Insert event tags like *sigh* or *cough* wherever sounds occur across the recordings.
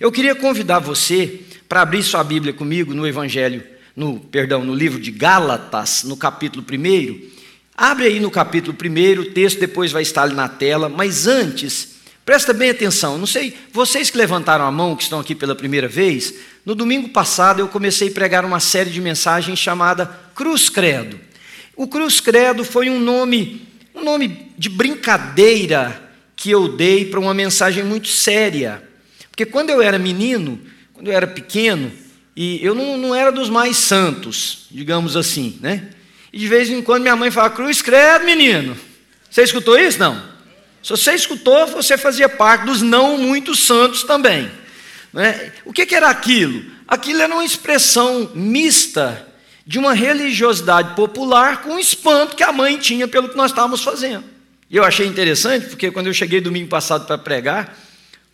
Eu queria convidar você para abrir sua Bíblia comigo no Evangelho, no perdão, no livro de Gálatas, no capítulo 1. Abre aí no capítulo 1, o texto depois vai estar ali na tela, mas antes, presta bem atenção. Não sei, vocês que levantaram a mão, que estão aqui pela primeira vez, no domingo passado eu comecei a pregar uma série de mensagens chamada Cruz Credo. O Cruz Credo foi um nome, um nome de brincadeira que eu dei para uma mensagem muito séria. Porque quando eu era menino, quando eu era pequeno, e eu não, não era dos mais santos, digamos assim, né? E de vez em quando minha mãe fala, cruz credo, menino. Você escutou isso? Não. Se você escutou, você fazia parte dos não muito santos também. Né? O que, que era aquilo? Aquilo era uma expressão mista de uma religiosidade popular com o espanto que a mãe tinha pelo que nós estávamos fazendo. E eu achei interessante, porque quando eu cheguei domingo passado para pregar,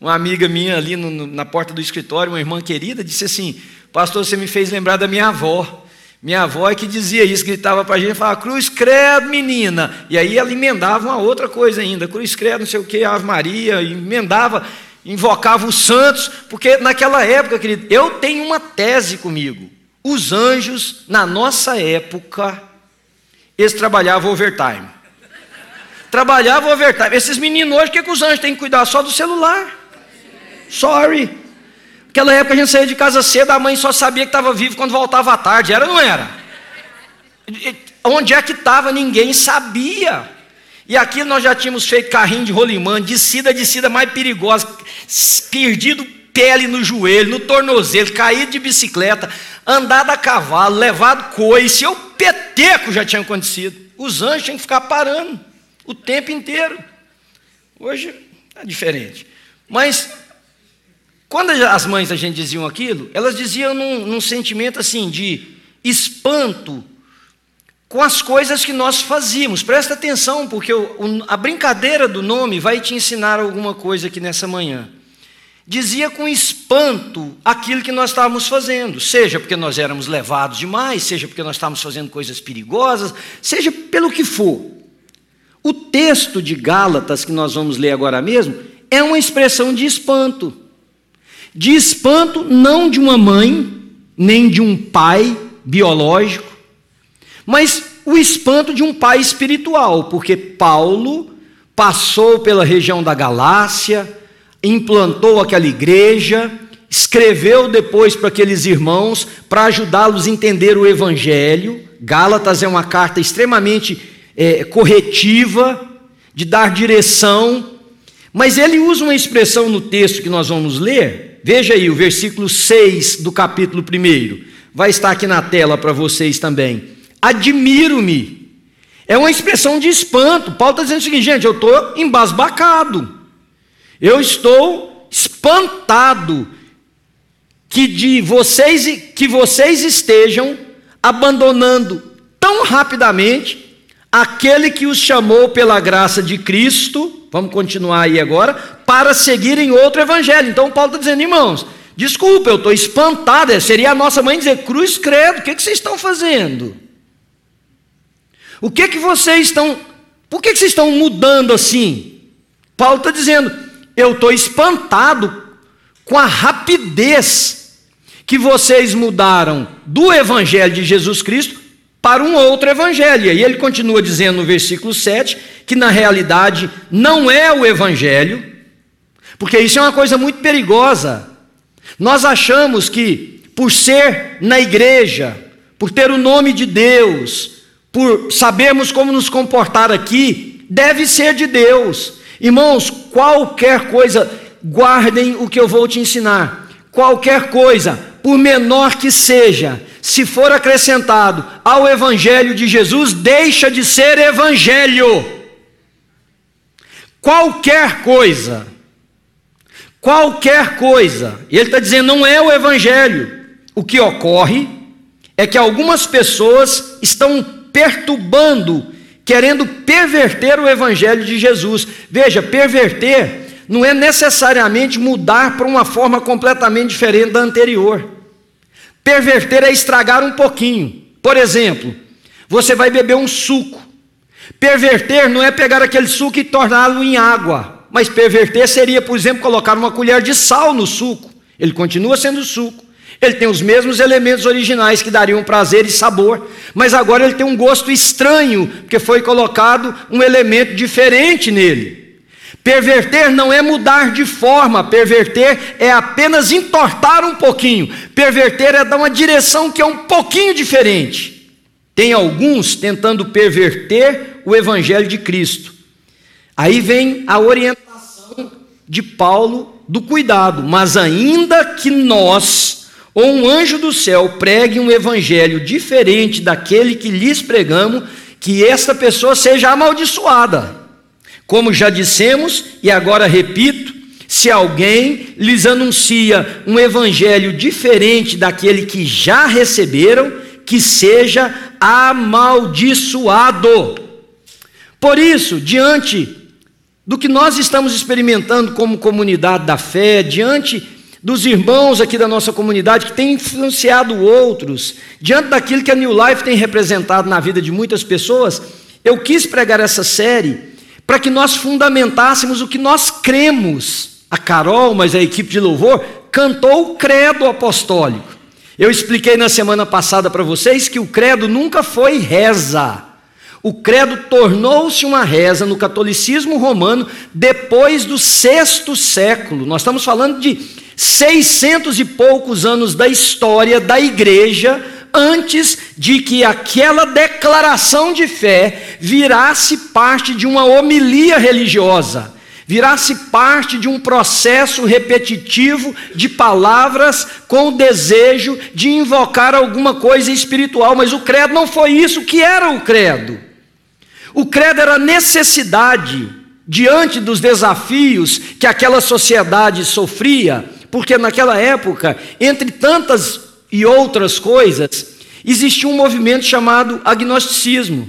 uma amiga minha ali no, na porta do escritório, uma irmã querida, disse assim: Pastor, você me fez lembrar da minha avó. Minha avó é que dizia isso, gritava para a gente, falava, cruz credo, menina. E aí ela emendava uma outra coisa ainda, cruz credo, não sei o que, Ave Maria, emendava, invocava os santos, porque naquela época, querido, eu tenho uma tese comigo. Os anjos, na nossa época, eles trabalhavam overtime. Trabalhavam overtime. Esses meninos hoje, o que, que os anjos têm que cuidar? Só do celular. Sorry. Naquela época a gente saía de casa cedo, a mãe só sabia que estava vivo quando voltava à tarde. Era ou não era? Onde é que estava? Ninguém sabia. E aqui nós já tínhamos feito carrinho de rolimã, descida, descida mais perigosa, perdido pele no joelho, no tornozelo, caído de bicicleta, andado a cavalo, levado coice, o peteco já tinha acontecido. Os anjos tinham que ficar parando o tempo inteiro. Hoje é diferente. Mas quando as mães da gente diziam aquilo, elas diziam num, num sentimento assim de espanto com as coisas que nós fazíamos. Presta atenção, porque o, o, a brincadeira do nome vai te ensinar alguma coisa aqui nessa manhã. Dizia com espanto aquilo que nós estávamos fazendo, seja porque nós éramos levados demais, seja porque nós estávamos fazendo coisas perigosas, seja pelo que for. O texto de Gálatas que nós vamos ler agora mesmo é uma expressão de espanto de espanto não de uma mãe, nem de um pai biológico, mas o espanto de um pai espiritual, porque Paulo passou pela região da Galácia, implantou aquela igreja, escreveu depois para aqueles irmãos para ajudá-los a entender o Evangelho. Gálatas é uma carta extremamente é, corretiva, de dar direção, mas ele usa uma expressão no texto que nós vamos ler, Veja aí o versículo 6 do capítulo 1. Vai estar aqui na tela para vocês também. Admiro-me. É uma expressão de espanto. Paulo está dizendo o seguinte, gente, eu estou embasbacado. Eu estou espantado que de vocês que vocês estejam abandonando tão rapidamente aquele que os chamou pela graça de Cristo Vamos continuar aí agora, para seguirem outro evangelho. Então Paulo está dizendo, irmãos, desculpa, eu estou espantado. Seria a nossa mãe dizer, cruz credo, o que, que vocês estão fazendo? O que que vocês estão. Por que, que vocês estão mudando assim? Paulo está dizendo, eu estou espantado com a rapidez que vocês mudaram do Evangelho de Jesus Cristo para um outro evangelho. E ele continua dizendo no versículo 7 que na realidade não é o evangelho, porque isso é uma coisa muito perigosa. Nós achamos que por ser na igreja, por ter o nome de Deus, por sabermos como nos comportar aqui, deve ser de Deus. Irmãos, qualquer coisa, guardem o que eu vou te ensinar. Qualquer coisa, por menor que seja, se for acrescentado ao Evangelho de Jesus, deixa de ser Evangelho. Qualquer coisa, qualquer coisa, e ele está dizendo, não é o Evangelho. O que ocorre é que algumas pessoas estão perturbando, querendo perverter o Evangelho de Jesus. Veja, perverter não é necessariamente mudar para uma forma completamente diferente da anterior. Perverter é estragar um pouquinho. Por exemplo, você vai beber um suco. Perverter não é pegar aquele suco e torná-lo em água. Mas perverter seria, por exemplo, colocar uma colher de sal no suco Ele continua sendo suco. Ele tem os mesmos elementos originais que dariam prazer e sabor, mas agora ele tem um gosto estranho, porque foi colocado um elemento diferente nele. Perverter não é mudar de forma, perverter é apenas entortar um pouquinho, perverter é dar uma direção que é um pouquinho diferente. Tem alguns tentando perverter o evangelho de Cristo. Aí vem a orientação de Paulo do cuidado, mas ainda que nós ou um anjo do céu pregue um evangelho diferente daquele que lhes pregamos, que esta pessoa seja amaldiçoada. Como já dissemos, e agora repito, se alguém lhes anuncia um evangelho diferente daquele que já receberam, que seja amaldiçoado. Por isso, diante do que nós estamos experimentando como comunidade da fé, diante dos irmãos aqui da nossa comunidade que têm influenciado outros, diante daquilo que a New Life tem representado na vida de muitas pessoas, eu quis pregar essa série para que nós fundamentássemos o que nós cremos. A Carol, mas a equipe de louvor, cantou o credo apostólico. Eu expliquei na semana passada para vocês que o credo nunca foi reza. O credo tornou-se uma reza no catolicismo romano depois do sexto século. Nós estamos falando de seiscentos e poucos anos da história da igreja antes de que aquela declaração de fé virasse parte de uma homilia religiosa, virasse parte de um processo repetitivo de palavras com o desejo de invocar alguma coisa espiritual, mas o credo não foi isso. Que era o credo? O credo era necessidade diante dos desafios que aquela sociedade sofria, porque naquela época, entre tantas e outras coisas, existia um movimento chamado agnosticismo.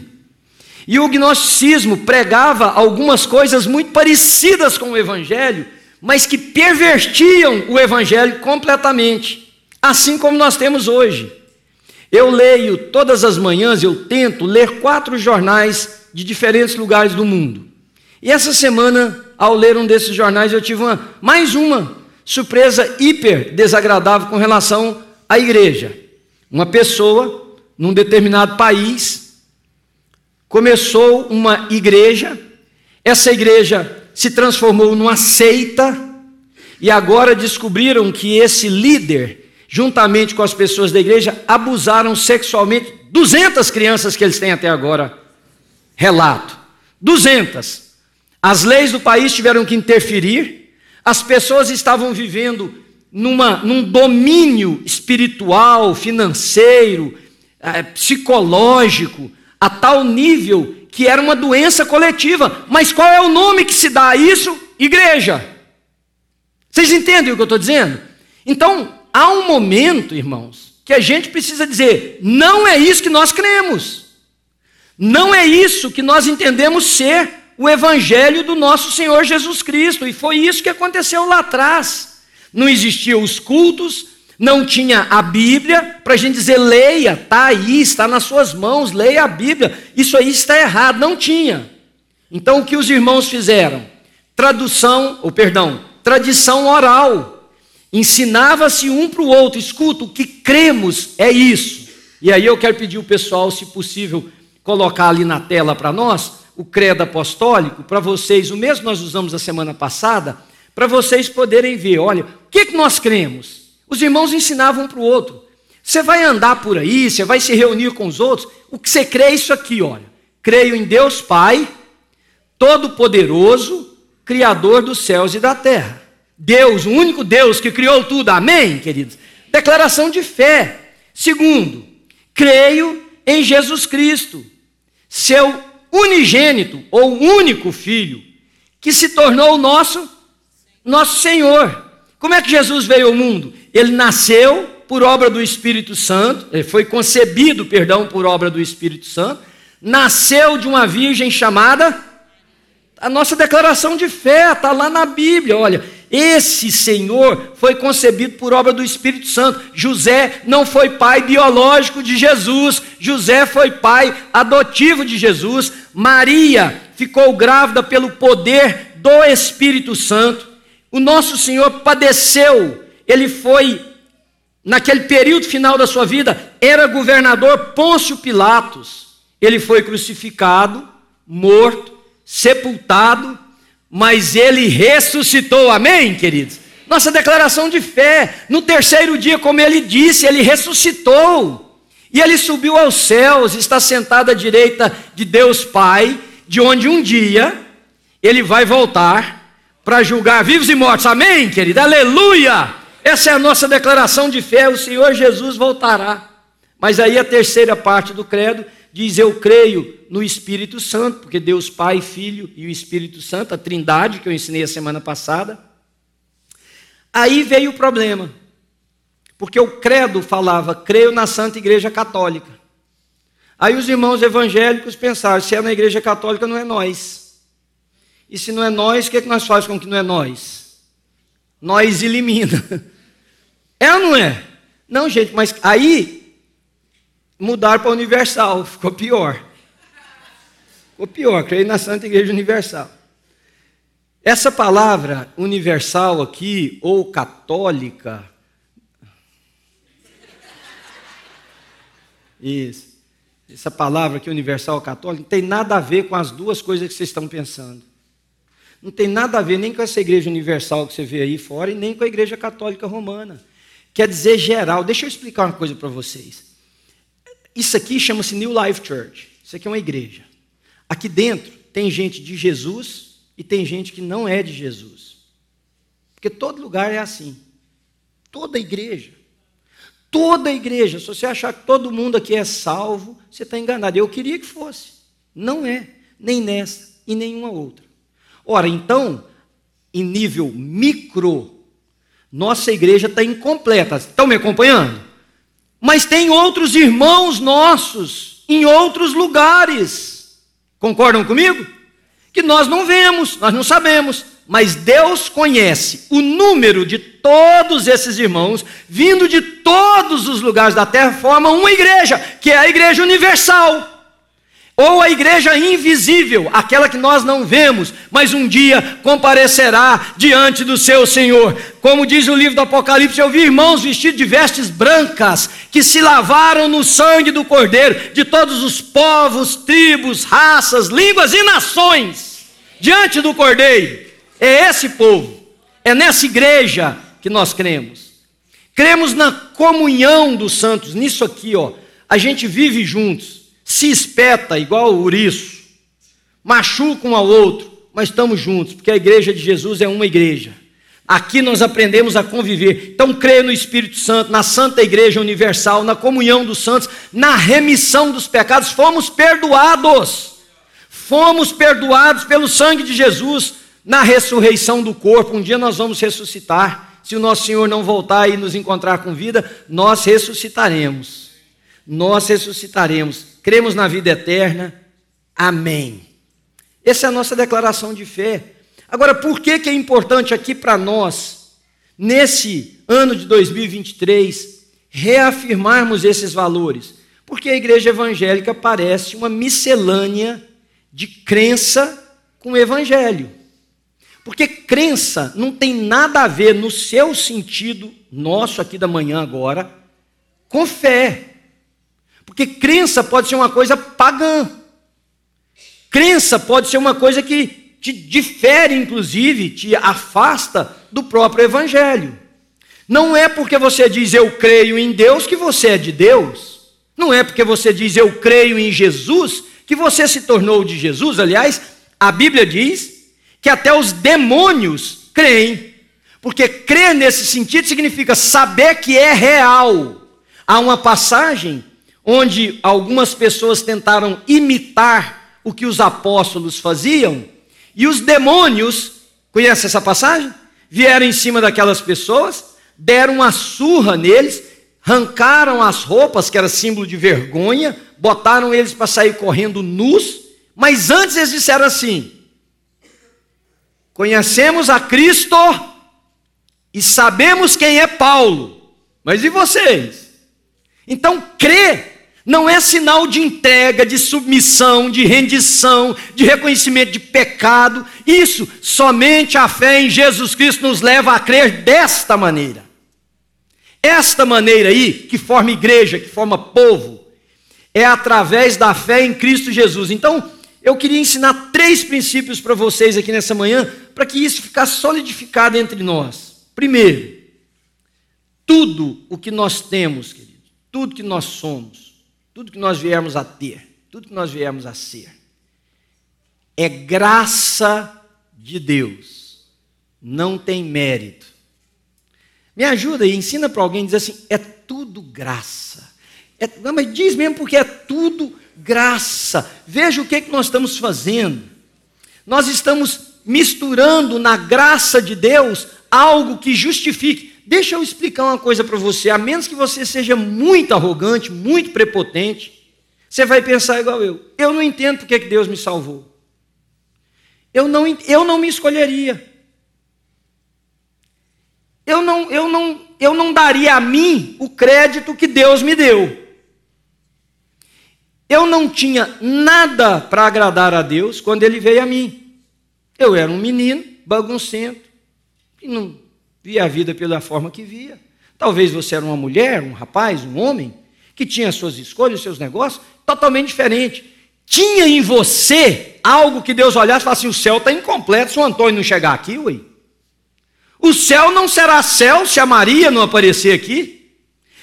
E o gnosticismo pregava algumas coisas muito parecidas com o evangelho, mas que pervertiam o evangelho completamente, assim como nós temos hoje. Eu leio todas as manhãs, eu tento ler quatro jornais de diferentes lugares do mundo. E essa semana, ao ler um desses jornais, eu tive uma, mais uma surpresa hiper desagradável com relação à igreja. Uma pessoa, num determinado país, começou uma igreja, essa igreja se transformou numa seita, e agora descobriram que esse líder, juntamente com as pessoas da igreja, abusaram sexualmente 200 crianças que eles têm até agora. Relato. 200. As leis do país tiveram que interferir, as pessoas estavam vivendo numa, num domínio espiritual, financeiro, é, psicológico, a tal nível que era uma doença coletiva. Mas qual é o nome que se dá a isso? Igreja. Vocês entendem o que eu estou dizendo? Então, há um momento, irmãos, que a gente precisa dizer: não é isso que nós cremos. Não é isso que nós entendemos ser o Evangelho do nosso Senhor Jesus Cristo. E foi isso que aconteceu lá atrás não existiam os cultos, não tinha a Bíblia, para a gente dizer, leia, está aí, está nas suas mãos, leia a Bíblia. Isso aí está errado, não tinha. Então o que os irmãos fizeram? Tradução, ou perdão, tradição oral. Ensinava-se um para o outro, escuta, o que cremos é isso. E aí eu quero pedir o pessoal, se possível, colocar ali na tela para nós o credo apostólico, para vocês, o mesmo nós usamos a semana passada para vocês poderem ver. Olha, que, que nós cremos? Os irmãos ensinavam um para o outro. Você vai andar por aí, você vai se reunir com os outros. O que você crê é isso aqui, olha. Creio em Deus Pai, Todo-Poderoso, Criador dos céus e da terra. Deus, o único Deus que criou tudo. Amém, queridos? Declaração de fé. Segundo, creio em Jesus Cristo, seu unigênito ou único filho, que se tornou o nosso nosso Senhor. Como é que Jesus veio ao mundo? Ele nasceu por obra do Espírito Santo, ele foi concebido, perdão, por obra do Espírito Santo, nasceu de uma virgem chamada a nossa declaração de fé está lá na Bíblia. Olha, esse Senhor foi concebido por obra do Espírito Santo. José não foi pai biológico de Jesus, José foi pai adotivo de Jesus. Maria ficou grávida pelo poder do Espírito Santo. O nosso Senhor padeceu ele foi, naquele período final da sua vida, era governador Pôncio Pilatos. Ele foi crucificado, morto, sepultado, mas ele ressuscitou. Amém, queridos? Nossa declaração de fé. No terceiro dia, como ele disse, ele ressuscitou. E ele subiu aos céus, está sentado à direita de Deus Pai, de onde um dia ele vai voltar para julgar vivos e mortos. Amém, querido? Aleluia! Essa é a nossa declaração de fé. O Senhor Jesus voltará. Mas aí a terceira parte do credo diz: Eu creio no Espírito Santo, porque Deus Pai, Filho e o Espírito Santo, a trindade que eu ensinei a semana passada. Aí veio o problema, porque o credo falava: creio na Santa Igreja Católica. Aí os irmãos evangélicos pensaram: se é na Igreja Católica, não é nós. E se não é nós, o que, é que nós fazemos com que não é nós? Nós elimina. *laughs* É ou não é? Não, gente, mas aí mudaram para universal, *laughs* ficou pior. Ficou pior, creio na Santa Igreja Universal. Essa palavra universal aqui, ou católica, *laughs* isso, essa palavra aqui, universal católica, não tem nada a ver com as duas coisas que vocês estão pensando. Não tem nada a ver nem com essa igreja universal que você vê aí fora e nem com a igreja católica romana. Quer dizer geral. Deixa eu explicar uma coisa para vocês. Isso aqui chama-se New Life Church. Isso aqui é uma igreja. Aqui dentro tem gente de Jesus e tem gente que não é de Jesus. Porque todo lugar é assim. Toda igreja. Toda igreja. Se você achar que todo mundo aqui é salvo, você está enganado. Eu queria que fosse. Não é. Nem nessa e nenhuma outra. Ora, então, em nível micro, nossa igreja está incompleta. Estão me acompanhando? Mas tem outros irmãos nossos em outros lugares Concordam comigo? Que nós não vemos, nós não sabemos, mas Deus conhece o número de todos esses irmãos, vindo de todos os lugares da terra, formam uma igreja, que é a igreja universal. Ou a igreja invisível, aquela que nós não vemos, mas um dia comparecerá diante do seu Senhor. Como diz o livro do Apocalipse, eu vi irmãos vestidos de vestes brancas, que se lavaram no sangue do Cordeiro, de todos os povos, tribos, raças, línguas e nações, diante do Cordeiro. É esse povo, é nessa igreja que nós cremos. Cremos na comunhão dos santos, nisso aqui, ó. A gente vive juntos se espeta igual o ouriço, machuca um ao outro, mas estamos juntos, porque a igreja de Jesus é uma igreja. Aqui nós aprendemos a conviver. Então, creio no Espírito Santo, na Santa Igreja Universal, na comunhão dos santos, na remissão dos pecados. Fomos perdoados. Fomos perdoados pelo sangue de Jesus na ressurreição do corpo. Um dia nós vamos ressuscitar. Se o nosso Senhor não voltar e nos encontrar com vida, nós ressuscitaremos. Nós ressuscitaremos cremos na vida eterna. Amém. Essa é a nossa declaração de fé. Agora, por que, que é importante aqui para nós, nesse ano de 2023, reafirmarmos esses valores? Porque a igreja evangélica parece uma miscelânea de crença com evangelho. Porque crença não tem nada a ver, no seu sentido, nosso aqui da manhã agora, com fé. Porque crença pode ser uma coisa pagã. Crença pode ser uma coisa que te difere, inclusive, te afasta do próprio Evangelho. Não é porque você diz eu creio em Deus que você é de Deus. Não é porque você diz eu creio em Jesus que você se tornou de Jesus. Aliás, a Bíblia diz que até os demônios creem. Porque crer nesse sentido significa saber que é real. Há uma passagem onde algumas pessoas tentaram imitar o que os apóstolos faziam, e os demônios, conhece essa passagem? Vieram em cima daquelas pessoas, deram uma surra neles, arrancaram as roupas, que era símbolo de vergonha, botaram eles para sair correndo nus, mas antes eles disseram assim: Conhecemos a Cristo e sabemos quem é Paulo, mas e vocês? Então, crê não é sinal de entrega, de submissão, de rendição, de reconhecimento de pecado. Isso, somente a fé em Jesus Cristo nos leva a crer desta maneira. esta maneira aí, que forma igreja, que forma povo, é através da fé em Cristo Jesus. Então, eu queria ensinar três princípios para vocês aqui nessa manhã, para que isso ficasse solidificado entre nós. Primeiro, tudo o que nós temos, querido, tudo que nós somos, tudo que nós viemos a ter, tudo que nós viemos a ser, é graça de Deus, não tem mérito. Me ajuda e ensina para alguém dizer assim: é tudo graça. É, não, mas diz mesmo porque é tudo graça. Veja o que, é que nós estamos fazendo. Nós estamos misturando na graça de Deus algo que justifique. Deixa eu explicar uma coisa para você, a menos que você seja muito arrogante, muito prepotente, você vai pensar igual eu. Eu não entendo porque que Deus me salvou. Eu não, eu não me escolheria. Eu não, eu, não, eu não daria a mim o crédito que Deus me deu. Eu não tinha nada para agradar a Deus quando Ele veio a mim. Eu era um menino baguncento, e não via a vida pela forma que via. Talvez você era uma mulher, um rapaz, um homem, que tinha suas escolhas, seus negócios, totalmente diferente. Tinha em você algo que Deus olhasse e falasse o céu está incompleto se o Antônio não chegar aqui, ué. O céu não será céu se a Maria não aparecer aqui.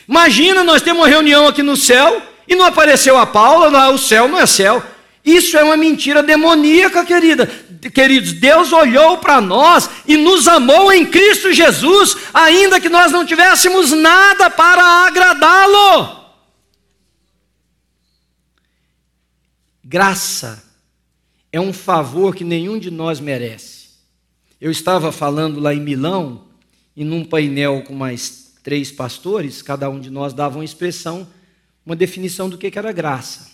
Imagina, nós temos uma reunião aqui no céu e não apareceu a Paula, o céu não é céu. Isso é uma mentira demoníaca, querida. Queridos, Deus olhou para nós e nos amou em Cristo Jesus, ainda que nós não tivéssemos nada para agradá-lo. Graça é um favor que nenhum de nós merece. Eu estava falando lá em Milão, e num painel com mais três pastores, cada um de nós dava uma expressão, uma definição do que era graça.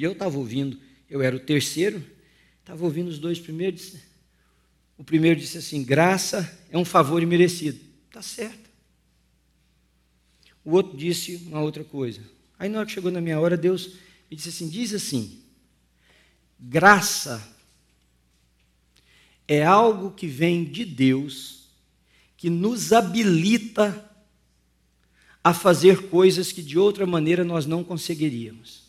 E eu estava ouvindo, eu era o terceiro, estava ouvindo os dois primeiros. O primeiro disse assim: graça é um favor imerecido. Está certo. O outro disse uma outra coisa. Aí na hora que chegou na minha hora, Deus e disse assim: diz assim, graça é algo que vem de Deus, que nos habilita a fazer coisas que de outra maneira nós não conseguiríamos.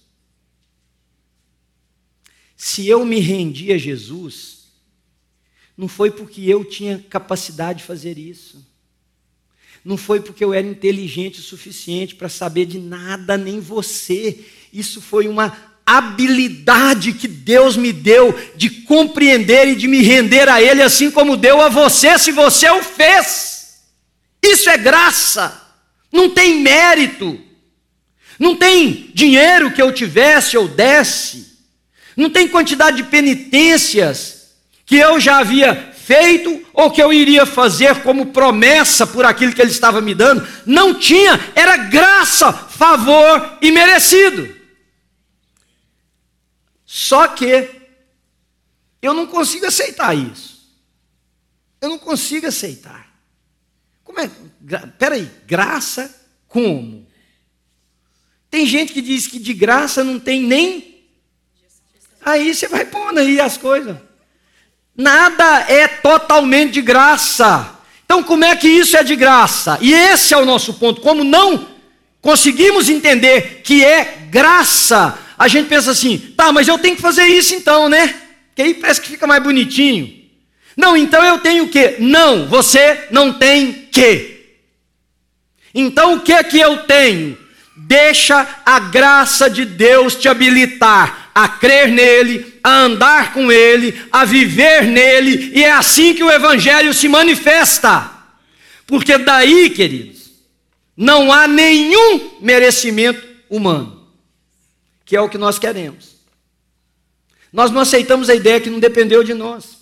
Se eu me rendi a Jesus, não foi porque eu tinha capacidade de fazer isso. Não foi porque eu era inteligente o suficiente para saber de nada, nem você. Isso foi uma habilidade que Deus me deu de compreender e de me render a Ele, assim como deu a você, se você o fez. Isso é graça, não tem mérito, não tem dinheiro que eu tivesse ou desse, não tem quantidade de penitências que eu já havia feito ou que eu iria fazer como promessa por aquilo que Ele estava me dando. Não tinha, era graça, favor e merecido. Só que eu não consigo aceitar isso. Eu não consigo aceitar. Como é? Peraí, graça como? Tem gente que diz que de graça não tem nem. Aí você vai pondo aí as coisas. Nada é totalmente de graça. Então, como é que isso é de graça? E esse é o nosso ponto. Como não conseguimos entender que é graça, a gente pensa assim, tá, mas eu tenho que fazer isso então, né? Que aí parece que fica mais bonitinho. Não, então eu tenho o quê? Não, você não tem que. Então o que que eu tenho? Deixa a graça de Deus te habilitar a crer nele, a andar com ele, a viver nele, e é assim que o evangelho se manifesta. Porque daí, queridos, não há nenhum merecimento humano que é o que nós queremos. Nós não aceitamos a ideia que não dependeu de nós.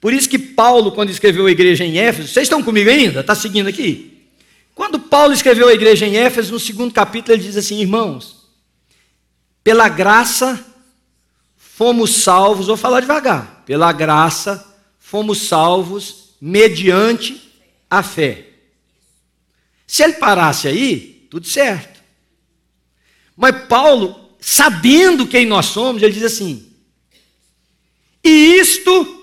Por isso que Paulo, quando escreveu a igreja em Éfeso, vocês estão comigo ainda? Está seguindo aqui? Quando Paulo escreveu a igreja em Éfeso, no segundo capítulo, ele diz assim: irmãos, pela graça fomos salvos, vou falar devagar, pela graça fomos salvos mediante a fé. Se ele parasse aí, tudo certo. Mas Paulo sabendo quem nós somos, ele diz assim: e isto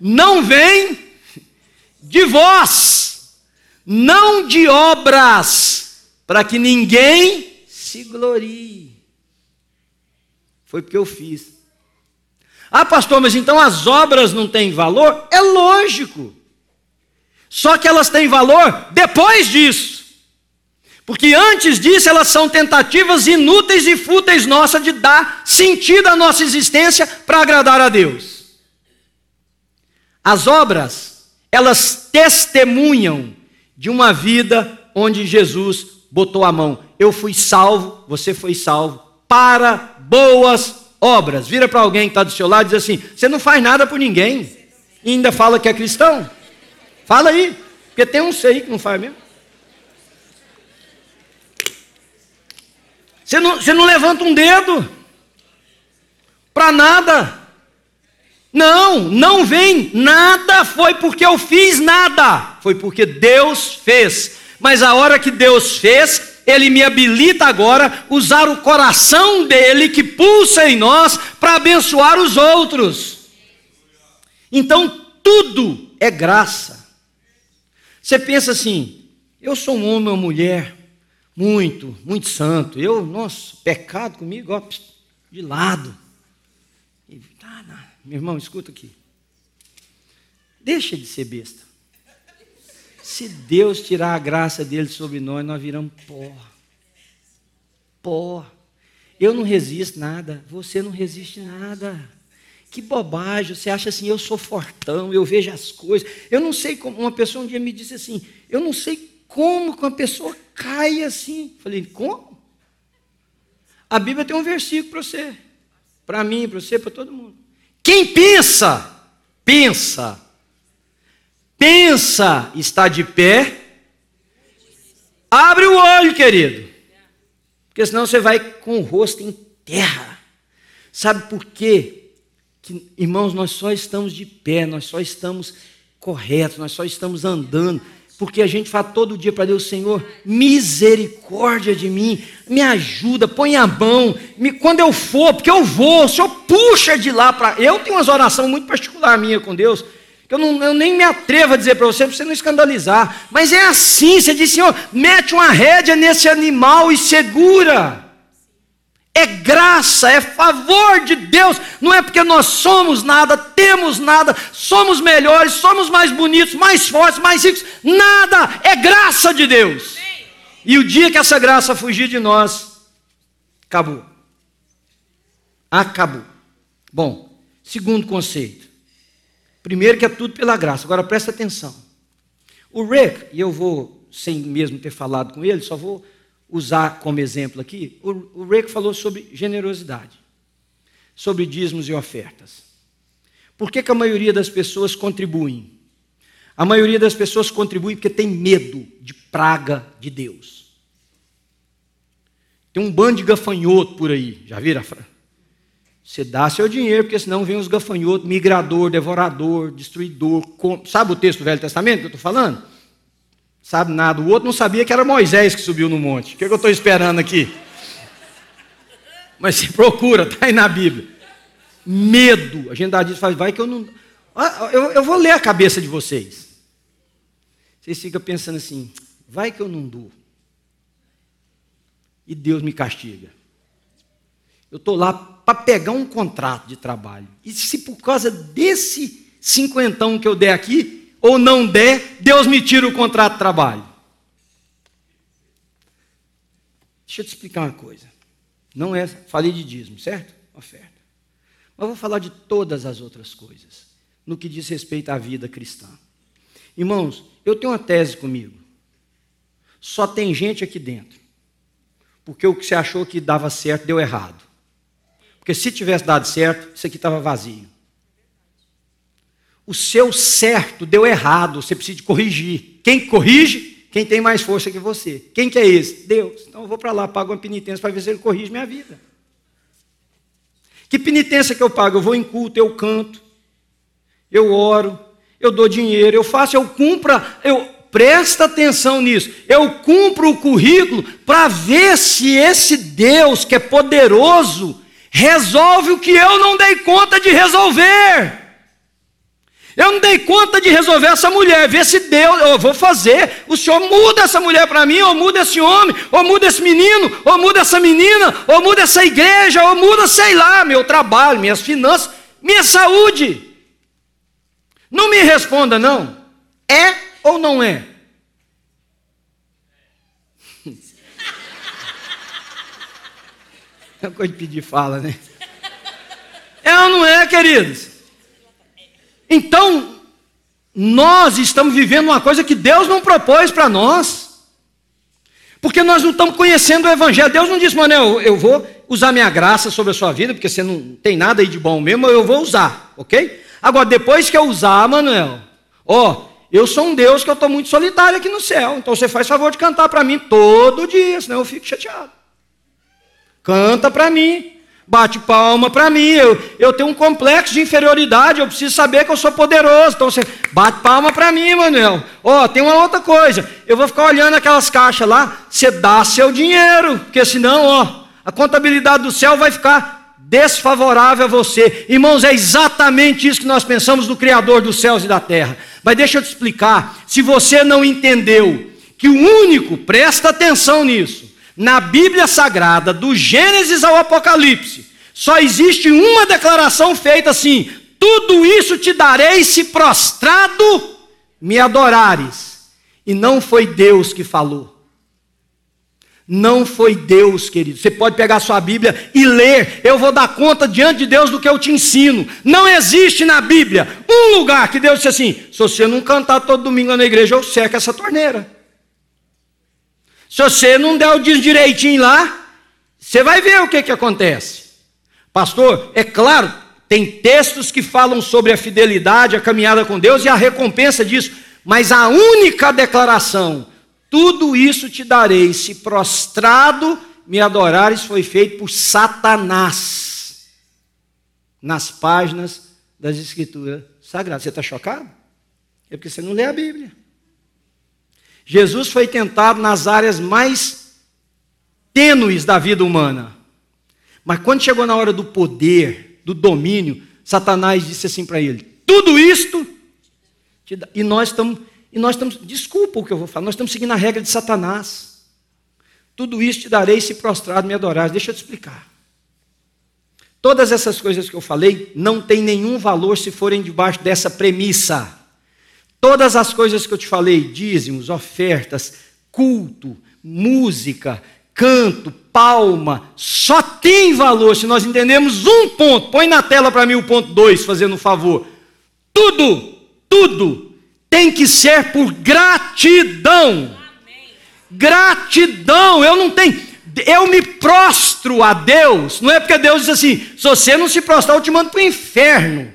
não vem de vós, não de obras, para que ninguém se glorie. Foi porque eu fiz. Ah, pastor, mas então as obras não têm valor? É lógico. Só que elas têm valor depois disso. Porque antes disso elas são tentativas inúteis e fúteis nossas de dar sentido à nossa existência para agradar a Deus. As obras, elas testemunham de uma vida onde Jesus botou a mão. Eu fui salvo, você foi salvo, para boas obras. Vira para alguém que está do seu lado e diz assim: você não faz nada por ninguém, e ainda fala que é cristão? Fala aí, porque tem um sei que não faz mesmo. Você não, você não levanta um dedo para nada. Não, não vem. Nada foi porque eu fiz nada. Foi porque Deus fez. Mas a hora que Deus fez, Ele me habilita agora usar o coração dele que pulsa em nós para abençoar os outros. Então tudo é graça. Você pensa assim: eu sou um homem ou mulher muito, muito santo. Eu, nossa, pecado comigo, ó, de lado. E, tá. Meu irmão, escuta aqui. Deixa de ser besta. Se Deus tirar a graça dele sobre nós, nós viramos pó. Pó. Eu não resisto nada, você não resiste nada. Que bobagem, você acha assim, eu sou fortão, eu vejo as coisas. Eu não sei como, uma pessoa um dia me disse assim, eu não sei como que uma pessoa cai assim? Falei, como? A Bíblia tem um versículo para você, para mim, para você, para todo mundo. Quem pensa, pensa, pensa está de pé, abre o olho, querido, porque senão você vai com o rosto em terra. Sabe por quê? Que, irmãos, nós só estamos de pé, nós só estamos corretos, nós só estamos andando porque a gente fala todo dia para Deus, Senhor, misericórdia de mim, me ajuda, põe a mão, me, quando eu for, porque eu vou, o Senhor puxa de lá para. Eu tenho umas orações muito particular minha com Deus, eu, não, eu nem me atrevo a dizer para você, para você não escandalizar, mas é assim: você diz, Senhor, mete uma rédea nesse animal e segura. É graça, é favor de Deus, não é porque nós somos nada, temos nada, somos melhores, somos mais bonitos, mais fortes, mais ricos, nada, é graça de Deus. E o dia que essa graça fugir de nós, acabou. Acabou. Bom, segundo conceito. Primeiro que é tudo pela graça, agora presta atenção. O Rick, e eu vou, sem mesmo ter falado com ele, só vou usar como exemplo aqui, o, Rick falou sobre generosidade, sobre dízimos e ofertas. Por que, que a maioria das pessoas contribuem? A maioria das pessoas contribui porque tem medo de praga de Deus. Tem um bando de gafanhoto por aí, já viram? Você dá seu dinheiro, porque senão vem os gafanhotos, migrador, devorador, destruidor. Com... Sabe o texto do Velho Testamento que eu estou falando? sabe nada. O outro não sabia que era Moisés que subiu no monte. O que, é que eu estou esperando aqui? Mas se procura, está aí na Bíblia. Medo. A gente dá disso, faz, vai que eu não. Ah, eu, eu vou ler a cabeça de vocês. Vocês ficam pensando assim, vai que eu não dou. E Deus me castiga. Eu estou lá para pegar um contrato de trabalho. E se por causa desse cinquentão que eu der aqui, ou não der, Deus me tira o contrato de trabalho. Deixa eu te explicar uma coisa. Não é, falei de dízimo, certo? Oferta. Mas vou falar de todas as outras coisas, no que diz respeito à vida cristã. Irmãos, eu tenho uma tese comigo. Só tem gente aqui dentro. Porque o que você achou que dava certo deu errado. Porque se tivesse dado certo, isso aqui estava vazio o seu certo deu errado, você precisa corrigir. Quem corrige? Quem tem mais força que você. Quem que é esse? Deus. Então eu vou para lá, pago uma penitência para ver se ele corrige minha vida. Que penitência que eu pago? Eu vou em culto, eu canto, eu oro, eu dou dinheiro, eu faço, eu cumpro, eu presta atenção nisso. Eu cumpro o currículo para ver se esse Deus que é poderoso resolve o que eu não dei conta de resolver. Eu não dei conta de resolver essa mulher, ver se Deus, eu vou fazer. O senhor muda essa mulher para mim, ou muda esse homem, ou muda esse menino, ou muda essa menina, ou muda essa igreja, ou muda, sei lá, meu trabalho, minhas finanças, minha saúde. Não me responda, não. É ou não é? É coisa de pedir fala, né? É ou não é, queridos? Então, nós estamos vivendo uma coisa que Deus não propôs para nós. Porque nós não estamos conhecendo o Evangelho. Deus não disse, Manel, eu vou usar minha graça sobre a sua vida, porque você não tem nada aí de bom mesmo, eu vou usar, ok? Agora, depois que eu usar, Manuel, ó, eu sou um Deus que eu estou muito solitário aqui no céu, então você faz favor de cantar para mim todo dia, senão eu fico chateado. Canta para mim, bate palma para mim. Eu, eu tenho um complexo de inferioridade, eu preciso saber que eu sou poderoso. Então você bate palma para mim, Manuel. Ó, oh, tem uma outra coisa. Eu vou ficar olhando aquelas caixas lá, você dá seu dinheiro, porque senão, ó, a contabilidade do céu vai ficar desfavorável a você. Irmãos, é exatamente isso que nós pensamos do Criador dos céus e da terra. Mas deixa eu te explicar. Se você não entendeu que o único, presta atenção nisso, na Bíblia Sagrada, do Gênesis ao Apocalipse, só existe uma declaração feita assim: tudo isso te darei se prostrado me adorares. E não foi Deus que falou. Não foi Deus, querido. Você pode pegar sua Bíblia e ler. Eu vou dar conta diante de Deus do que eu te ensino. Não existe na Bíblia um lugar que Deus disse assim: se você não cantar todo domingo na igreja, eu seco essa torneira. Se você não der o direitinho lá, você vai ver o que, que acontece. Pastor, é claro, tem textos que falam sobre a fidelidade, a caminhada com Deus e a recompensa disso, mas a única declaração, tudo isso te darei, se prostrado me adorares, foi feito por Satanás, nas páginas das Escrituras Sagradas. Você está chocado? É porque você não lê a Bíblia. Jesus foi tentado nas áreas mais tênues da vida humana. Mas quando chegou na hora do poder, do domínio, Satanás disse assim para ele: tudo isto, e nós estamos, e nós estamos, desculpa o que eu vou falar, nós estamos seguindo a regra de Satanás. Tudo isso te darei se prostrado me adorares. Deixa eu te explicar. Todas essas coisas que eu falei não têm nenhum valor se forem debaixo dessa premissa. Todas as coisas que eu te falei, dízimos, ofertas, culto, música, canto, palma, só tem valor se nós entendemos um ponto. Põe na tela para mim o ponto 2, fazendo um favor. Tudo, tudo tem que ser por gratidão. Gratidão, eu não tenho. Eu me prostro a Deus, não é porque Deus diz assim: se você não se prostrar, eu te mando para o inferno.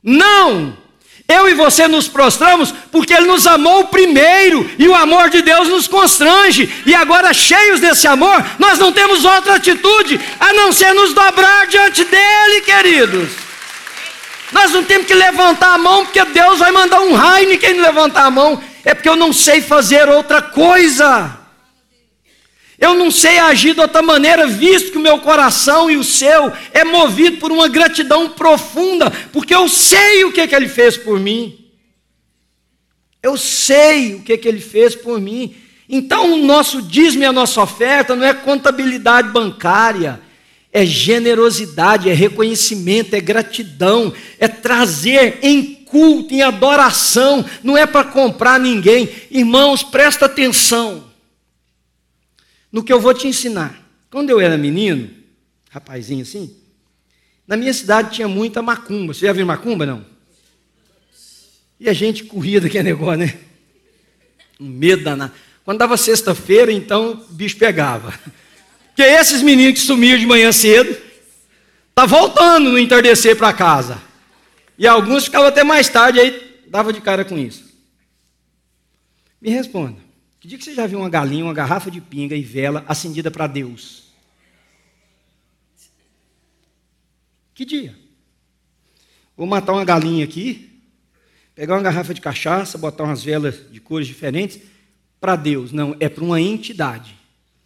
Não! Eu e você nos prostramos porque Ele nos amou primeiro e o amor de Deus nos constrange. E agora, cheios desse amor, nós não temos outra atitude a não ser nos dobrar diante dEle, queridos. Nós não temos que levantar a mão porque Deus vai mandar um raio em quem levantar a mão. É porque eu não sei fazer outra coisa. Eu não sei agir de outra maneira, visto que o meu coração e o seu é movido por uma gratidão profunda, porque eu sei o que, que ele fez por mim. Eu sei o que, que ele fez por mim. Então, o nosso dízimo e a nossa oferta não é contabilidade bancária, é generosidade, é reconhecimento, é gratidão, é trazer em culto, em adoração, não é para comprar ninguém. Irmãos, presta atenção no que eu vou te ensinar. Quando eu era menino, rapazinho assim, na minha cidade tinha muita macumba. Você já viu macumba, não? E a gente corria daquele negócio, né? Um medo danado. Quando dava sexta-feira, então o bicho pegava. Porque esses meninos que sumiram de manhã cedo, tá voltando no entardecer para casa. E alguns ficavam até mais tarde, aí dava de cara com isso. Me responda. Que dia que você já viu uma galinha, uma garrafa de pinga e vela acendida para Deus? Que dia? Vou matar uma galinha aqui, pegar uma garrafa de cachaça, botar umas velas de cores diferentes para Deus. Não, é para uma entidade.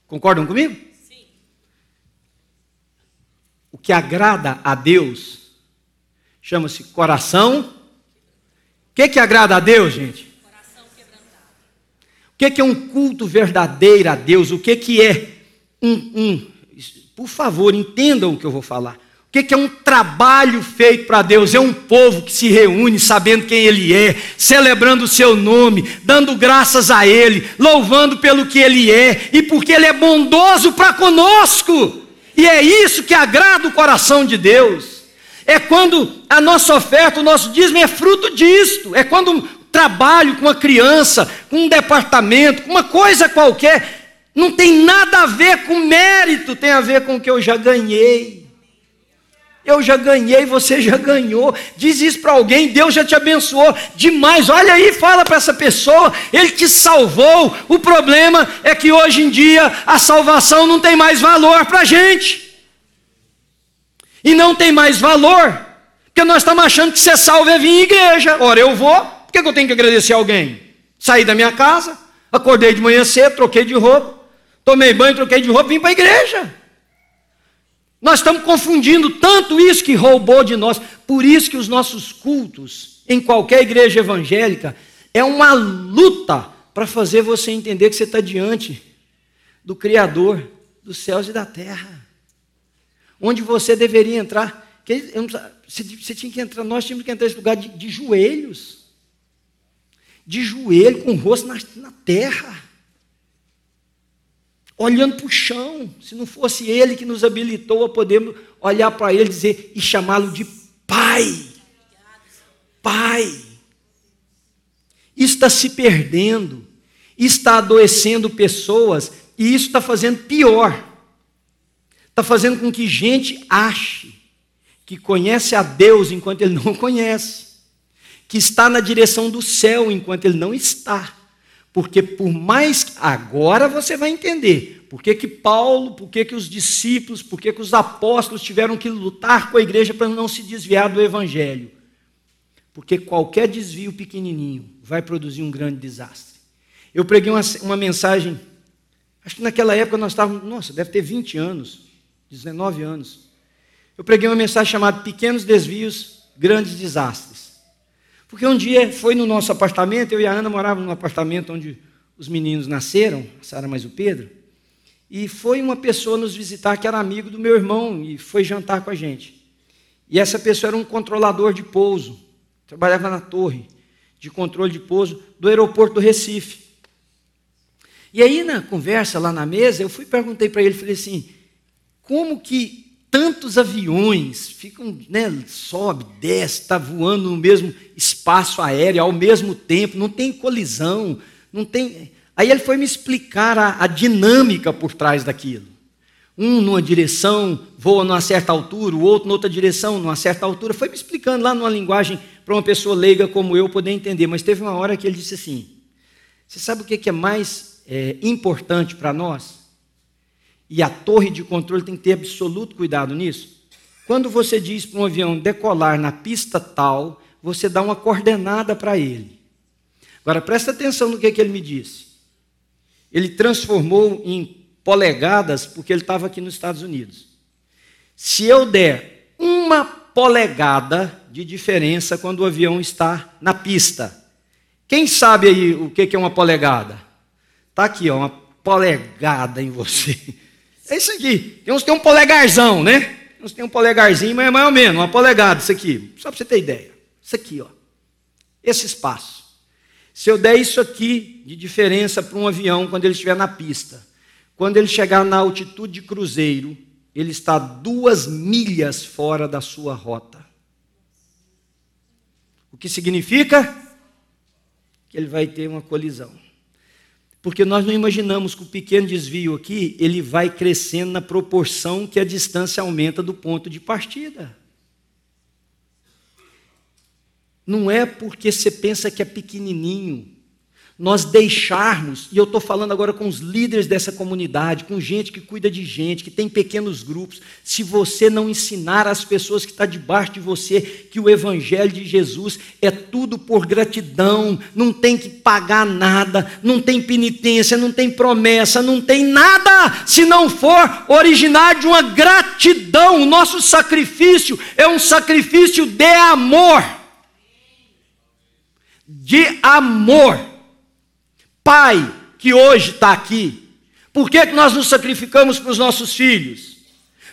Concordam comigo? Sim. O que agrada a Deus chama-se coração O que, que agrada a Deus, gente? Que, que é um culto verdadeiro a Deus? O que, que é um, um. Por favor, entendam o que eu vou falar. O que é um trabalho feito para Deus? É um povo que se reúne sabendo quem Ele é, celebrando o seu nome, dando graças a Ele, louvando pelo que Ele é e porque Ele é bondoso para conosco. E é isso que agrada o coração de Deus. É quando a nossa oferta, o nosso dízimo é fruto disto. É quando trabalho com uma criança, com um departamento, com uma coisa qualquer, não tem nada a ver com mérito, tem a ver com o que eu já ganhei. Eu já ganhei, você já ganhou. Diz isso para alguém, Deus já te abençoou demais. Olha aí, fala para essa pessoa, Ele te salvou. O problema é que hoje em dia a salvação não tem mais valor para a gente. E não tem mais valor, porque nós estamos achando que ser salvo é vir em igreja. Ora, eu vou, por que eu tenho que agradecer alguém? Saí da minha casa, acordei de manhã cedo, troquei de roupa, tomei banho, troquei de roupa, vim para a igreja. Nós estamos confundindo tanto isso que roubou de nós. Por isso que os nossos cultos, em qualquer igreja evangélica, é uma luta para fazer você entender que você está diante do Criador dos céus e da terra. Onde você deveria entrar. Você tinha que entrar, nós tínhamos que entrar nesse lugar de, de joelhos. De joelho, com o rosto na, na terra olhando para o chão. Se não fosse Ele que nos habilitou a podermos olhar para Ele dizer, e chamá-lo de Pai. Pai. Isso está se perdendo, está adoecendo pessoas, e isso está fazendo pior. Está fazendo com que gente ache que conhece a Deus enquanto ele não conhece, que está na direção do céu enquanto ele não está. Porque por mais agora você vai entender por que, que Paulo, por que, que os discípulos, por que, que os apóstolos tiveram que lutar com a igreja para não se desviar do evangelho. Porque qualquer desvio pequenininho vai produzir um grande desastre. Eu preguei uma, uma mensagem, acho que naquela época nós estávamos, nossa, deve ter 20 anos, 19 anos. Eu preguei uma mensagem chamada Pequenos Desvios, Grandes Desastres. Porque um dia foi no nosso apartamento, eu e a Ana morávamos num apartamento onde os meninos nasceram, a Sara mais o Pedro, e foi uma pessoa nos visitar que era amigo do meu irmão e foi jantar com a gente. E essa pessoa era um controlador de pouso, trabalhava na torre de controle de pouso do aeroporto do Recife. E aí na conversa lá na mesa, eu fui perguntei para ele, falei assim, como que tantos aviões ficam, né, sobe, desce, está voando no mesmo espaço aéreo ao mesmo tempo, não tem colisão, não tem. Aí ele foi me explicar a, a dinâmica por trás daquilo. Um numa direção voa numa certa altura, o outro noutra direção, numa certa altura. Foi me explicando lá numa linguagem para uma pessoa leiga como eu poder entender. Mas teve uma hora que ele disse assim: Você sabe o que é mais é, importante para nós? E a torre de controle tem que ter absoluto cuidado nisso. Quando você diz para um avião decolar na pista tal, você dá uma coordenada para ele. Agora presta atenção no que, que ele me disse. Ele transformou em polegadas porque ele estava aqui nos Estados Unidos. Se eu der uma polegada de diferença quando o avião está na pista, quem sabe aí o que, que é uma polegada? Está aqui, ó, uma polegada em você. *laughs* É isso aqui. Tem uns que tem um polegarzão, né? Uns tem um polegarzinho, mas é mais ou menos, uma polegada, isso aqui. Só para você ter ideia. Isso aqui, ó. Esse espaço. Se eu der isso aqui de diferença para um avião quando ele estiver na pista, quando ele chegar na altitude de cruzeiro, ele está duas milhas fora da sua rota. O que significa? Que ele vai ter uma colisão. Porque nós não imaginamos que o pequeno desvio aqui, ele vai crescendo na proporção que a distância aumenta do ponto de partida. Não é porque você pensa que é pequenininho, nós deixarmos, e eu estou falando agora com os líderes dessa comunidade, com gente que cuida de gente, que tem pequenos grupos, se você não ensinar as pessoas que estão tá debaixo de você que o Evangelho de Jesus é tudo por gratidão, não tem que pagar nada, não tem penitência, não tem promessa, não tem nada, se não for originar de uma gratidão, o nosso sacrifício é um sacrifício de amor. de amor. Pai que hoje está aqui, por que, que nós nos sacrificamos para os nossos filhos?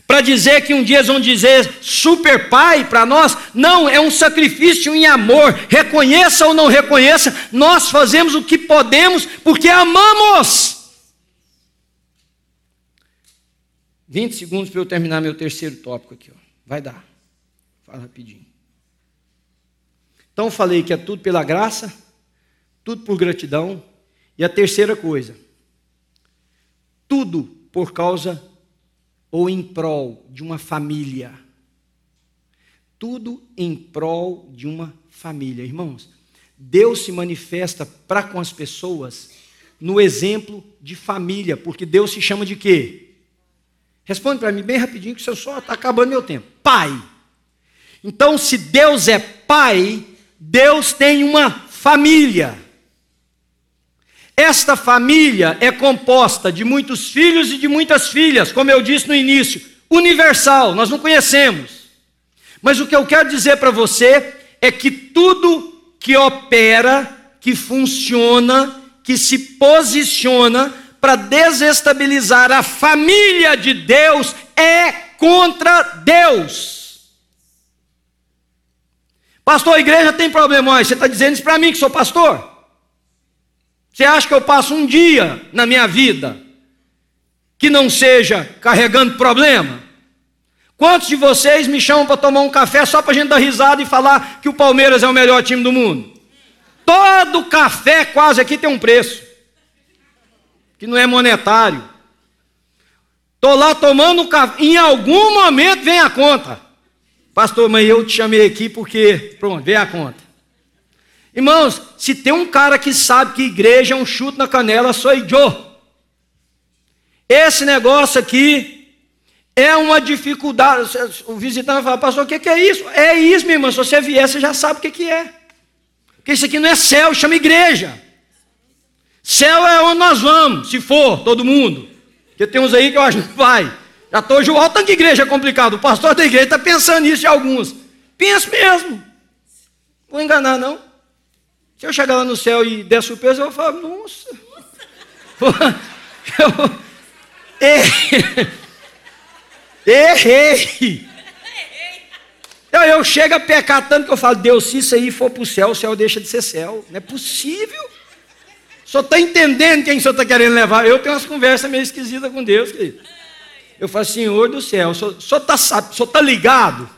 Para dizer que um dia eles vão dizer super pai para nós? Não, é um sacrifício em amor. Reconheça ou não reconheça, nós fazemos o que podemos porque amamos. 20 segundos para eu terminar meu terceiro tópico aqui. Ó. Vai dar. Fala rapidinho. Então falei que é tudo pela graça, tudo por gratidão. E a terceira coisa, tudo por causa ou em prol de uma família. Tudo em prol de uma família. Irmãos, Deus se manifesta para com as pessoas no exemplo de família, porque Deus se chama de quê? Responde para mim bem rapidinho, que você só está acabando meu tempo. Pai. Então, se Deus é pai, Deus tem uma família. Esta família é composta de muitos filhos e de muitas filhas, como eu disse no início, universal, nós não conhecemos. Mas o que eu quero dizer para você é que tudo que opera, que funciona, que se posiciona, para desestabilizar a família de Deus é contra Deus. Pastor, a igreja tem problemões. Você está dizendo isso para mim que sou pastor? Você acha que eu passo um dia na minha vida que não seja carregando problema? Quantos de vocês me chamam para tomar um café só para a gente dar risada e falar que o Palmeiras é o melhor time do mundo? Todo café quase aqui tem um preço que não é monetário. Estou lá tomando café, em algum momento vem a conta. Pastor, mas eu te chamei aqui porque, pronto, vem a conta. Irmãos, se tem um cara que sabe que igreja é um chute na canela, sou eu. Esse negócio aqui é uma dificuldade. O visitante fala, pastor, o que é isso? É isso, minha irmã. Se você vier, você já sabe o que é. Porque isso aqui não é céu, chama igreja. Céu é onde nós vamos, se for, todo mundo. Porque tem uns aí que eu acho que vai. Já estou olha o tanto de igreja é complicado. O pastor da igreja está pensando nisso de alguns. Pensa mesmo. Vou enganar, não. Se eu chegar lá no céu e der surpresa, eu vou falar, nossa. *laughs* eu, errei. Errei. Então eu chego a pecar tanto que eu falo, Deus, se isso aí for para o céu, o céu deixa de ser céu. Não é possível. O senhor está entendendo quem o senhor está querendo levar? Eu tenho umas conversas meio esquisitas com Deus, querido. Eu falo, Senhor do céu, o senhor está tá ligado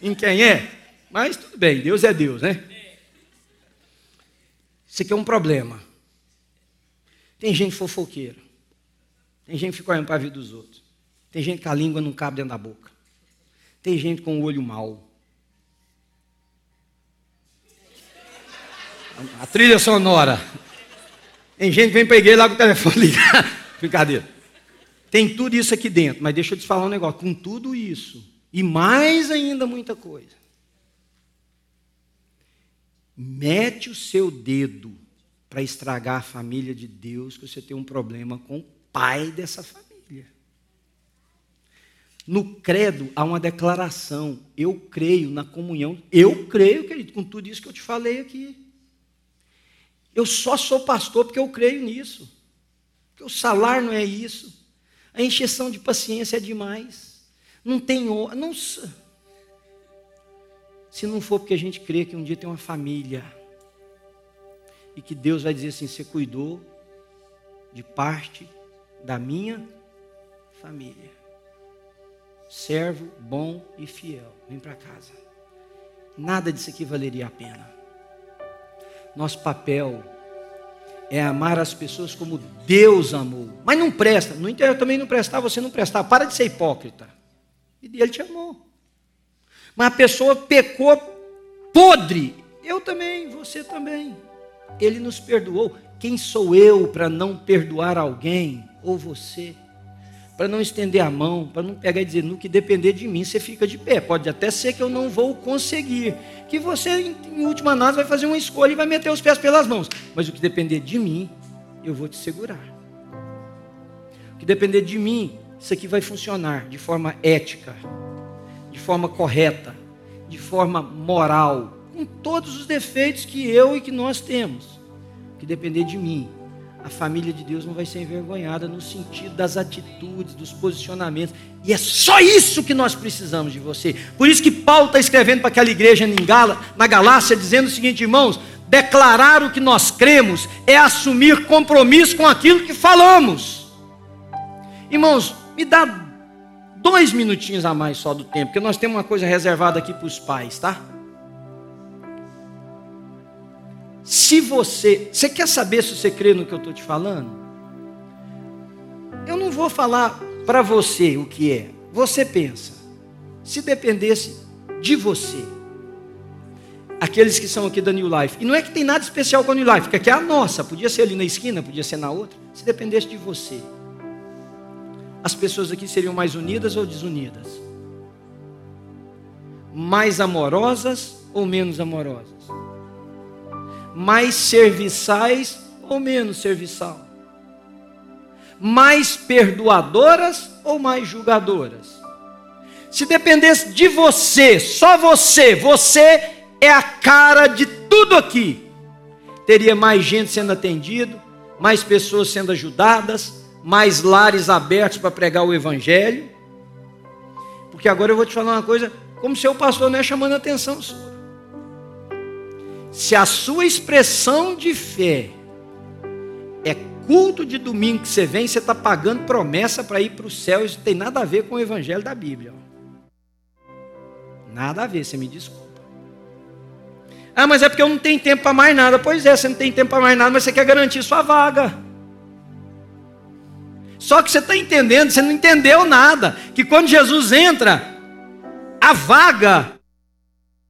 em quem é? Mas tudo bem, Deus é Deus, né? Isso aqui é um problema. Tem gente fofoqueira. Tem gente que fica olhando para a vida dos outros. Tem gente que a língua não cabe dentro da boca. Tem gente com o olho mau. A trilha sonora. Tem gente que vem igreja lá com o telefone ligado. *laughs* Brincadeira. Tem tudo isso aqui dentro, mas deixa eu te falar um negócio. Com tudo isso, e mais ainda muita coisa, mete o seu dedo para estragar a família de Deus, que você tem um problema com o pai dessa família. No credo há uma declaração. Eu creio na comunhão. Eu creio, querido, com tudo isso que eu te falei aqui. Eu só sou pastor porque eu creio nisso. Porque o salário não é isso. A encheção de paciência é demais. Não tem. Não, se não for porque a gente crê que um dia tem uma família. E que Deus vai dizer assim: você cuidou de parte da minha família. Servo bom e fiel. Vem para casa. Nada disso aqui valeria a pena. Nosso papel é amar as pessoas como Deus amou. Mas não presta. No interior também não prestar, você não prestar. Para de ser hipócrita. E ele te amou. Mas a pessoa pecou podre. Eu também, você também. Ele nos perdoou. Quem sou eu para não perdoar alguém? Ou você? para não estender a mão, para não pegar e dizer, no que depender de mim, você fica de pé. Pode até ser que eu não vou conseguir. Que você, em última análise, vai fazer uma escolha e vai meter os pés pelas mãos. Mas o que depender de mim, eu vou te segurar. O que depender de mim, isso aqui vai funcionar de forma ética, forma correta, de forma moral, com todos os defeitos que eu e que nós temos. Que depender de mim, a família de Deus não vai ser envergonhada no sentido das atitudes, dos posicionamentos. E é só isso que nós precisamos de você. Por isso que Paulo está escrevendo para aquela igreja na Galácia, dizendo o seguinte, irmãos: declarar o que nós cremos é assumir compromisso com aquilo que falamos. Irmãos, me dá dois minutinhos a mais só do tempo, porque nós temos uma coisa reservada aqui para os pais, tá? Se você, você quer saber se você crê no que eu estou te falando? Eu não vou falar para você o que é. Você pensa. Se dependesse de você, aqueles que são aqui da New Life, e não é que tem nada especial com a New Life, que aqui é a nossa, podia ser ali na esquina, podia ser na outra, se dependesse de você, as pessoas aqui seriam mais unidas ou desunidas? Mais amorosas ou menos amorosas? mais serviçais ou menos serviçal? Mais perdoadoras ou mais julgadoras? Se dependesse de você, só você, você é a cara de tudo aqui. Teria mais gente sendo atendido, mais pessoas sendo ajudadas, mais lares abertos para pregar o evangelho. Porque agora eu vou te falar uma coisa, como seu pastor não é chamando a atenção sua. Se a sua expressão de fé é culto de domingo que você vem, você está pagando promessa para ir para o céu, isso não tem nada a ver com o evangelho da Bíblia. Nada a ver, você me desculpa. Ah, mas é porque eu não tenho tempo para mais nada. Pois é, você não tem tempo para mais nada, mas você quer garantir sua vaga. Só que você está entendendo, você não entendeu nada. Que quando Jesus entra, a vaga,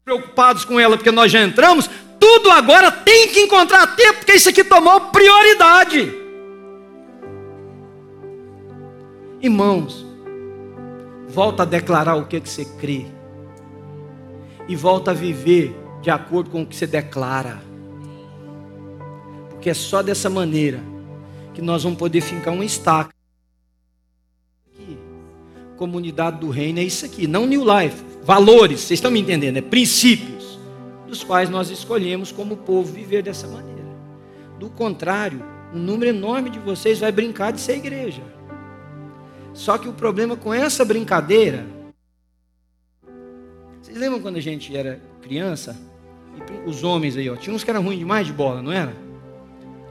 preocupados com ela, porque nós já entramos, tudo agora tem que encontrar tempo, porque isso aqui tomou prioridade. Irmãos, volta a declarar o que, que você crê. E volta a viver de acordo com o que você declara. Porque é só dessa maneira que nós vamos poder fincar uma estaca. Comunidade do reino é isso aqui, não New Life. Valores, vocês estão me entendendo? É princípio dos quais nós escolhemos como povo viver dessa maneira. Do contrário, um número enorme de vocês vai brincar de ser igreja. Só que o problema com essa brincadeira. Vocês lembram quando a gente era criança? os homens aí, ó, tinha uns que eram ruins demais de bola, não era?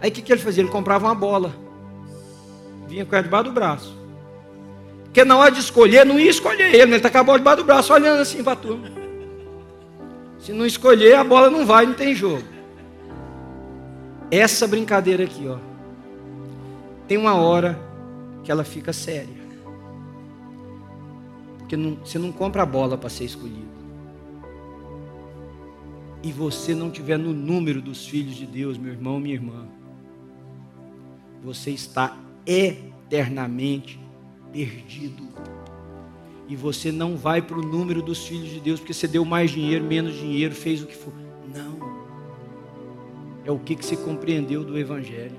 Aí o que, que ele fazia? Ele comprava uma bola. Vinha com ela debaixo do braço. Porque na hora de escolher, não ia escolher ele, né? ele está com a bola debaixo do braço, olhando assim para a turma. Se não escolher, a bola não vai, não tem jogo. Essa brincadeira aqui, ó. Tem uma hora que ela fica séria. Porque não, você não compra a bola para ser escolhido. E você não tiver no número dos filhos de Deus, meu irmão, minha irmã. Você está eternamente perdido e você não vai para o número dos filhos de Deus porque você deu mais dinheiro, menos dinheiro, fez o que for. Não. É o que, que você compreendeu do Evangelho.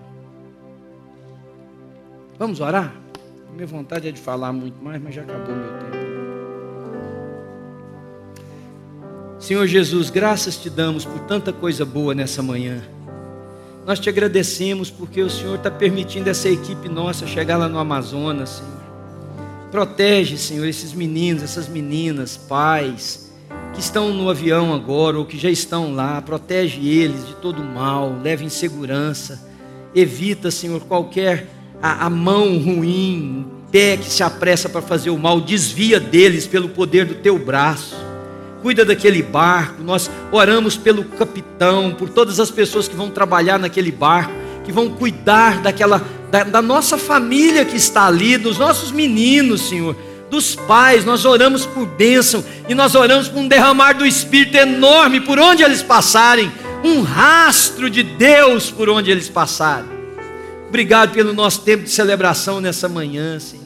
Vamos orar? Minha vontade é de falar muito mais, mas já acabou meu tempo. Senhor Jesus, graças te damos por tanta coisa boa nessa manhã. Nós te agradecemos porque o Senhor está permitindo essa equipe nossa chegar lá no Amazonas, Senhor. Protege, Senhor, esses meninos, essas meninas, pais, que estão no avião agora ou que já estão lá. Protege eles de todo mal, leve em segurança. Evita, Senhor, qualquer a, a mão ruim, pé que se apressa para fazer o mal, desvia deles pelo poder do teu braço. Cuida daquele barco. Nós oramos pelo capitão, por todas as pessoas que vão trabalhar naquele barco, que vão cuidar daquela da, da nossa família que está ali, dos nossos meninos, Senhor, dos pais, nós oramos por bênção e nós oramos por um derramar do Espírito enorme por onde eles passarem, um rastro de Deus por onde eles passarem. Obrigado pelo nosso tempo de celebração nessa manhã, Senhor.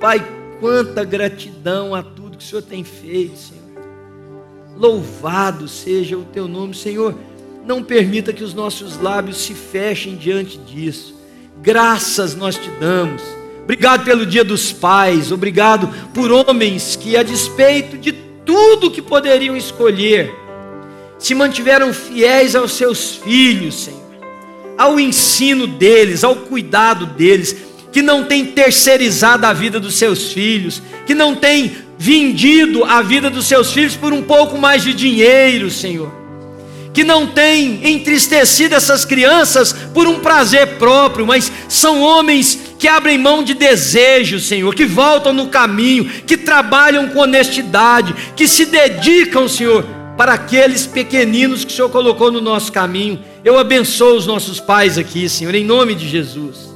Pai, quanta gratidão a tudo que o Senhor tem feito, Senhor. Louvado seja o teu nome, Senhor. Não permita que os nossos lábios se fechem diante disso graças nós te damos. Obrigado pelo dia dos pais, obrigado por homens que, a despeito de tudo que poderiam escolher, se mantiveram fiéis aos seus filhos, Senhor, ao ensino deles, ao cuidado deles, que não têm terceirizado a vida dos seus filhos, que não têm vendido a vida dos seus filhos por um pouco mais de dinheiro, Senhor, que não têm entristecido essas crianças por um prazer próprio, mas são homens que abrem mão de desejos, Senhor, que voltam no caminho, que trabalham com honestidade, que se dedicam, Senhor, para aqueles pequeninos que o Senhor colocou no nosso caminho. Eu abençoo os nossos pais aqui, Senhor, em nome de Jesus.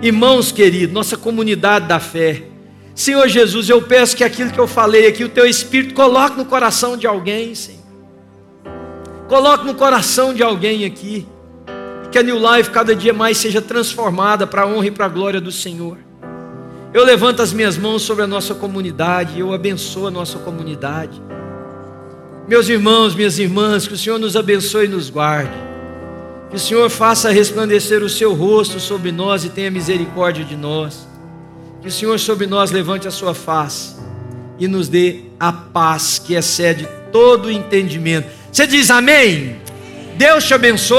Irmãos queridos, nossa comunidade da fé, Senhor Jesus, eu peço que aquilo que eu falei aqui, o teu Espírito coloque no coração de alguém, Senhor. Coloque no coração de alguém aqui. Que a New Life cada dia mais seja transformada para a honra e para a glória do Senhor. Eu levanto as minhas mãos sobre a nossa comunidade, eu abençoo a nossa comunidade. Meus irmãos, minhas irmãs, que o Senhor nos abençoe e nos guarde. Que o Senhor faça resplandecer o seu rosto sobre nós e tenha misericórdia de nós. Que o Senhor sobre nós levante a sua face e nos dê a paz que excede todo o entendimento. Você diz amém? Deus te abençoe.